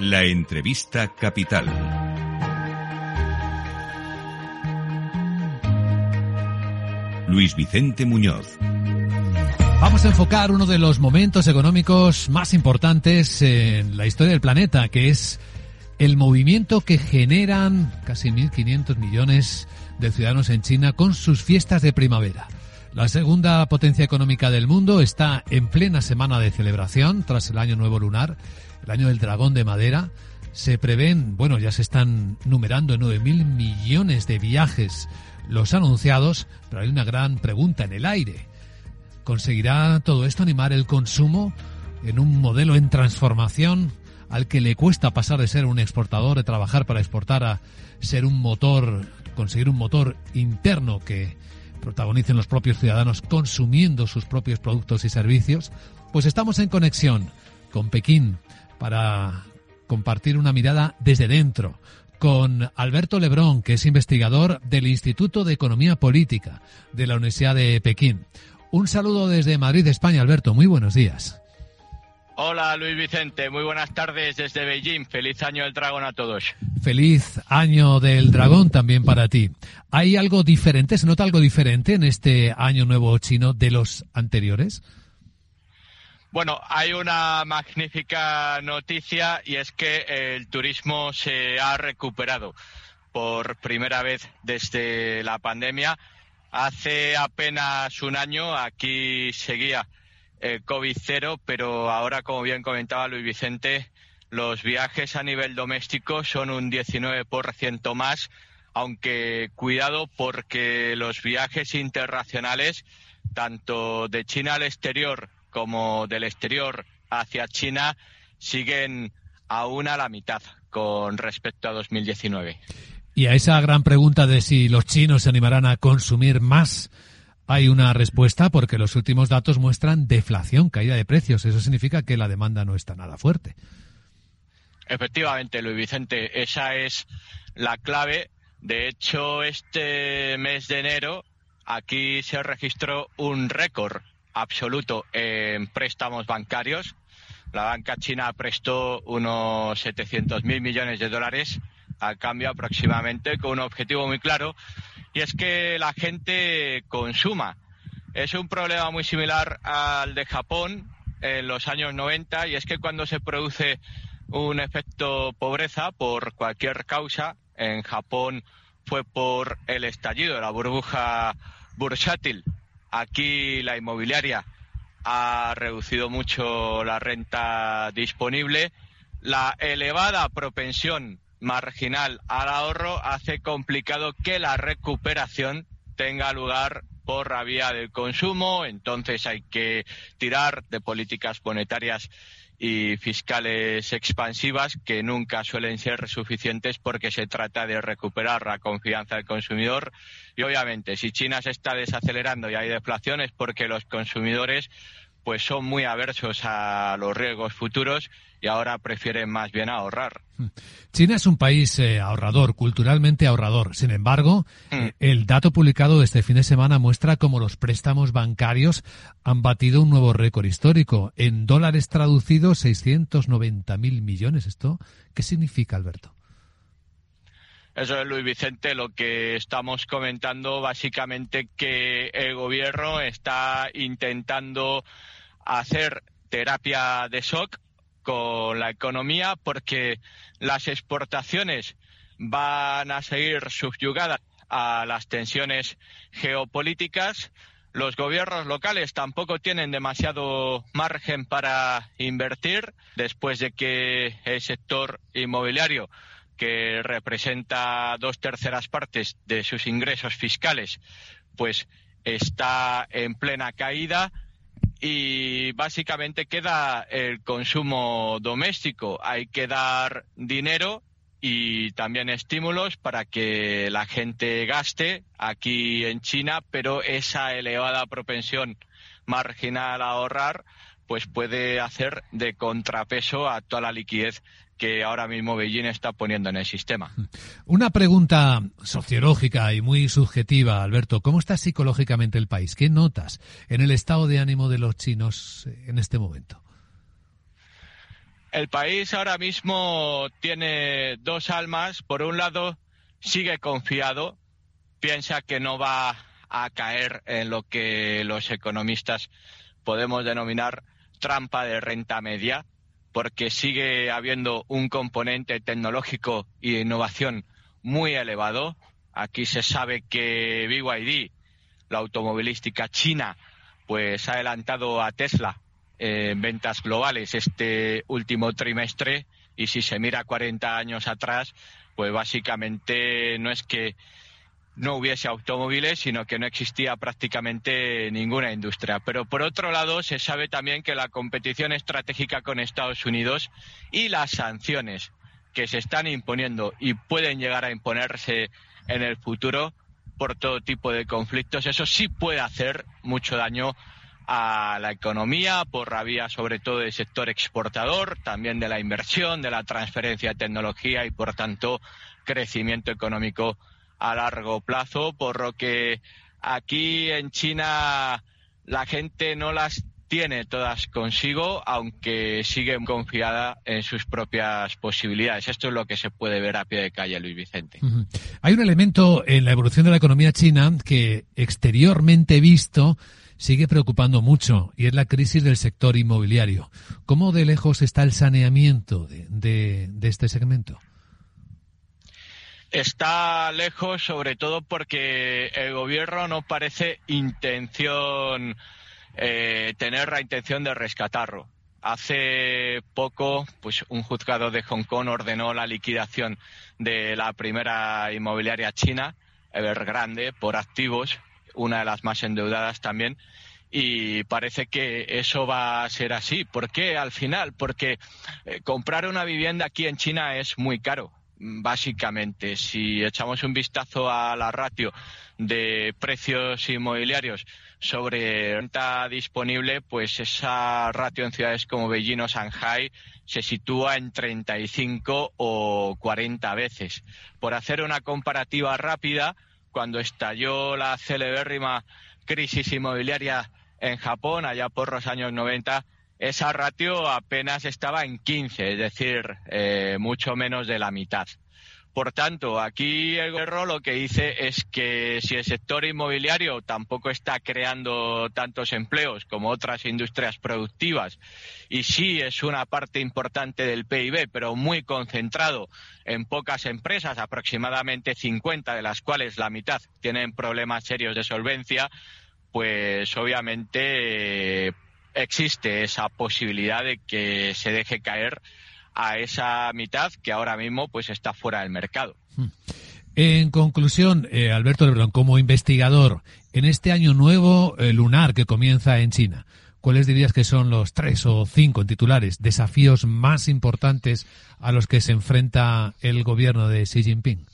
La entrevista capital. Luis Vicente Muñoz. Vamos a enfocar uno de los momentos económicos más importantes en la historia del planeta, que es el movimiento que generan casi 1.500 millones de ciudadanos en China con sus fiestas de primavera. La segunda potencia económica del mundo está en plena semana de celebración tras el año nuevo lunar, el año del dragón de madera. Se prevén, bueno, ya se están numerando 9.000 millones de viajes los anunciados, pero hay una gran pregunta en el aire. ¿Conseguirá todo esto animar el consumo en un modelo en transformación al que le cuesta pasar de ser un exportador, de trabajar para exportar a ser un motor, conseguir un motor interno que protagonicen los propios ciudadanos consumiendo sus propios productos y servicios, pues estamos en conexión con Pekín para compartir una mirada desde dentro con Alberto Lebrón, que es investigador del Instituto de Economía Política de la Universidad de Pekín. Un saludo desde Madrid, España, Alberto. Muy buenos días. Hola Luis Vicente, muy buenas tardes desde Beijing. Feliz año del dragón a todos. Feliz año del dragón también para ti. ¿Hay algo diferente, se nota algo diferente en este año nuevo chino de los anteriores? Bueno, hay una magnífica noticia y es que el turismo se ha recuperado por primera vez desde la pandemia. Hace apenas un año aquí seguía eh, COVID cero, pero ahora, como bien comentaba Luis Vicente, los viajes a nivel doméstico son un 19% más, aunque cuidado porque los viajes internacionales, tanto de China al exterior como del exterior hacia China, siguen aún a la mitad con respecto a 2019. Y a esa gran pregunta de si los chinos se animarán a consumir más hay una respuesta porque los últimos datos muestran deflación, caída de precios. Eso significa que la demanda no está nada fuerte. Efectivamente, Luis Vicente, esa es la clave. De hecho, este mes de enero aquí se registró un récord absoluto en préstamos bancarios. La banca china prestó unos 700.000 millones de dólares a cambio aproximadamente con un objetivo muy claro y es que la gente consuma. Es un problema muy similar al de Japón en los años 90 y es que cuando se produce un efecto pobreza por cualquier causa, en Japón fue por el estallido de la burbuja bursátil. Aquí la inmobiliaria ha reducido mucho la renta disponible. La elevada propensión marginal al ahorro hace complicado que la recuperación tenga lugar por la vía del consumo, entonces hay que tirar de políticas monetarias y fiscales expansivas que nunca suelen ser suficientes porque se trata de recuperar la confianza del consumidor. Y obviamente si China se está desacelerando y hay deflación es porque los consumidores pues son muy aversos a los riesgos futuros y ahora prefieren más bien ahorrar. China es un país eh, ahorrador, culturalmente ahorrador. Sin embargo, mm. eh, el dato publicado este fin de semana muestra cómo los préstamos bancarios han batido un nuevo récord histórico. En dólares traducidos, 690.000 millones. ¿Esto qué significa, Alberto? Eso es, Luis Vicente, lo que estamos comentando, básicamente que el gobierno está intentando hacer terapia de shock con la economía porque las exportaciones van a seguir subyugadas a las tensiones geopolíticas. Los gobiernos locales tampoco tienen demasiado margen para invertir después de que el sector inmobiliario, que representa dos terceras partes de sus ingresos fiscales, pues está en plena caída y básicamente queda el consumo doméstico. Hay que dar dinero y también estímulos para que la gente gaste aquí en China, pero esa elevada propensión marginal a ahorrar pues puede hacer de contrapeso a toda la liquidez que ahora mismo Beijing está poniendo en el sistema. Una pregunta sociológica y muy subjetiva, Alberto. ¿Cómo está psicológicamente el país? ¿Qué notas en el estado de ánimo de los chinos en este momento? El país ahora mismo tiene dos almas. Por un lado, sigue confiado, piensa que no va a caer en lo que los economistas podemos denominar trampa de renta media, porque sigue habiendo un componente tecnológico y de innovación muy elevado. Aquí se sabe que BYD, la automovilística china, pues ha adelantado a Tesla en ventas globales este último trimestre y si se mira 40 años atrás, pues básicamente no es que no hubiese automóviles, sino que no existía prácticamente ninguna industria. Pero por otro lado, se sabe también que la competición estratégica con Estados Unidos y las sanciones que se están imponiendo y pueden llegar a imponerse en el futuro por todo tipo de conflictos, eso sí puede hacer mucho daño a la economía por la vía sobre todo del sector exportador, también de la inversión, de la transferencia de tecnología y por tanto crecimiento económico a largo plazo, por lo que aquí en China la gente no las tiene todas consigo, aunque sigue confiada en sus propias posibilidades. Esto es lo que se puede ver a pie de calle, Luis Vicente. Hay un elemento en la evolución de la economía china que exteriormente visto sigue preocupando mucho y es la crisis del sector inmobiliario. ¿Cómo de lejos está el saneamiento de, este segmento? Está lejos sobre todo porque el gobierno no parece intención eh, tener la intención de rescatarlo. Hace poco, pues un juzgado de Hong Kong ordenó la liquidación de la primera inmobiliaria china, Evergrande, por activos una de las más endeudadas también. Y parece que eso va a ser así. ¿Por qué al final? Porque eh, comprar una vivienda aquí en China es muy caro básicamente. Si echamos un vistazo a la ratio de precios inmobiliarios sobre renta disponible, pues esa ratio en ciudades como Beijing o Shanghai se sitúa en 35 o 40 veces. Por hacer una comparativa rápida, cuando estalló la celebérrima crisis inmobiliaria en Japón, allá por los años 90, esa ratio apenas estaba en 15, es decir, eh, mucho menos de la mitad. Por tanto, aquí el gobierno lo que dice es que si el sector inmobiliario tampoco está creando tantos empleos como otras industrias productivas y sí es una parte importante del PIB, pero muy concentrado en pocas empresas, aproximadamente 50 de las cuales la mitad tienen problemas serios de solvencia, pues obviamente existe esa posibilidad de que se deje caer a esa mitad que ahora mismo pues está fuera del mercado. Hmm. En conclusión, eh, Alberto Lebrón, como investigador, en este año nuevo eh, lunar que comienza en China, ¿cuáles dirías que son los tres o cinco titulares desafíos más importantes a los que se enfrenta el gobierno de Xi Jinping?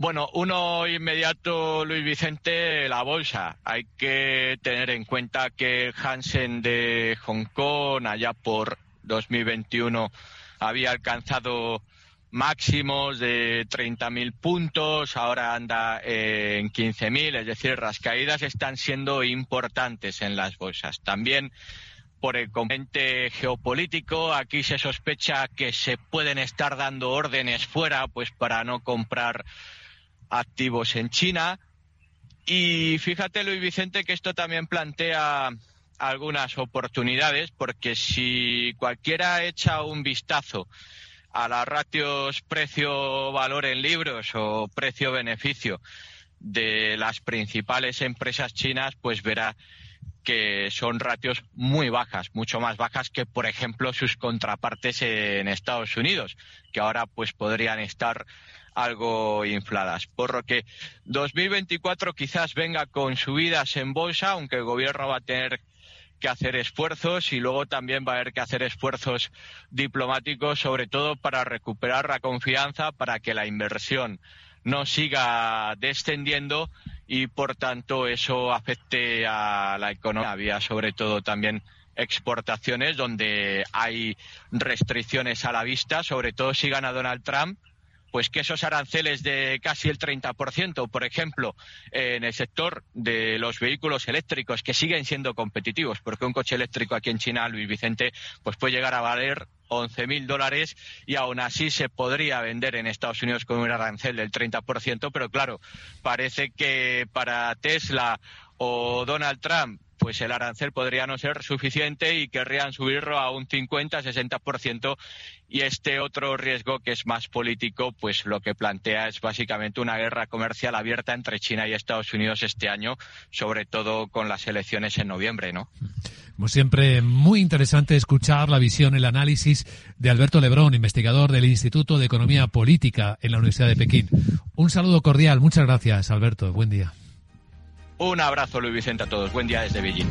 Bueno, uno inmediato, Luis Vicente, la bolsa. Hay que tener en cuenta que Hansen de Hong Kong, allá por 2021 había alcanzado máximos de 30.000 puntos, ahora anda en 15.000, es decir, las caídas están siendo importantes en las bolsas. También por el componente geopolítico, aquí se sospecha que se pueden estar dando órdenes fuera, pues para no comprar activos en China. Y fíjate, Luis Vicente, que esto también plantea algunas oportunidades porque si cualquiera echa un vistazo a las ratios precio-valor en libros o precio-beneficio de las principales empresas chinas, pues verá que son ratios muy bajas, mucho más bajas que, por ejemplo, sus contrapartes en Estados Unidos, que ahora pues podrían estar algo infladas. Por lo que 2024 quizás venga con subidas en bolsa, aunque el gobierno va a tener que hacer esfuerzos y luego también va a haber que hacer esfuerzos diplomáticos, sobre todo para recuperar la confianza, para que la inversión no siga descendiendo y, por tanto, eso afecte a la economía. Había, sobre todo, también exportaciones donde hay restricciones a la vista, sobre todo si gana Donald Trump, pues que esos aranceles de casi el 30%, por ejemplo, en el sector de los vehículos eléctricos, que siguen siendo competitivos, porque un coche eléctrico aquí en China, Luis Vicente, pues puede llegar a valer 11.000 dólares y aún así se podría vender en Estados Unidos con un arancel del 30%, pero claro, parece que para Tesla o Donald Trump pues el arancel podría no ser suficiente y querrían subirlo a un 50-60% y este otro riesgo que es más político, pues lo que plantea es básicamente una guerra comercial abierta entre China y Estados Unidos este año, sobre todo con las elecciones en noviembre, ¿no? Como siempre, muy interesante escuchar la visión, el análisis de Alberto Lebrón, investigador del Instituto de Economía Política en la Universidad de Pekín. Un saludo cordial. Muchas gracias, Alberto. Buen día. Un abrazo, Luis Vicente, a todos. Buen día desde Beijing.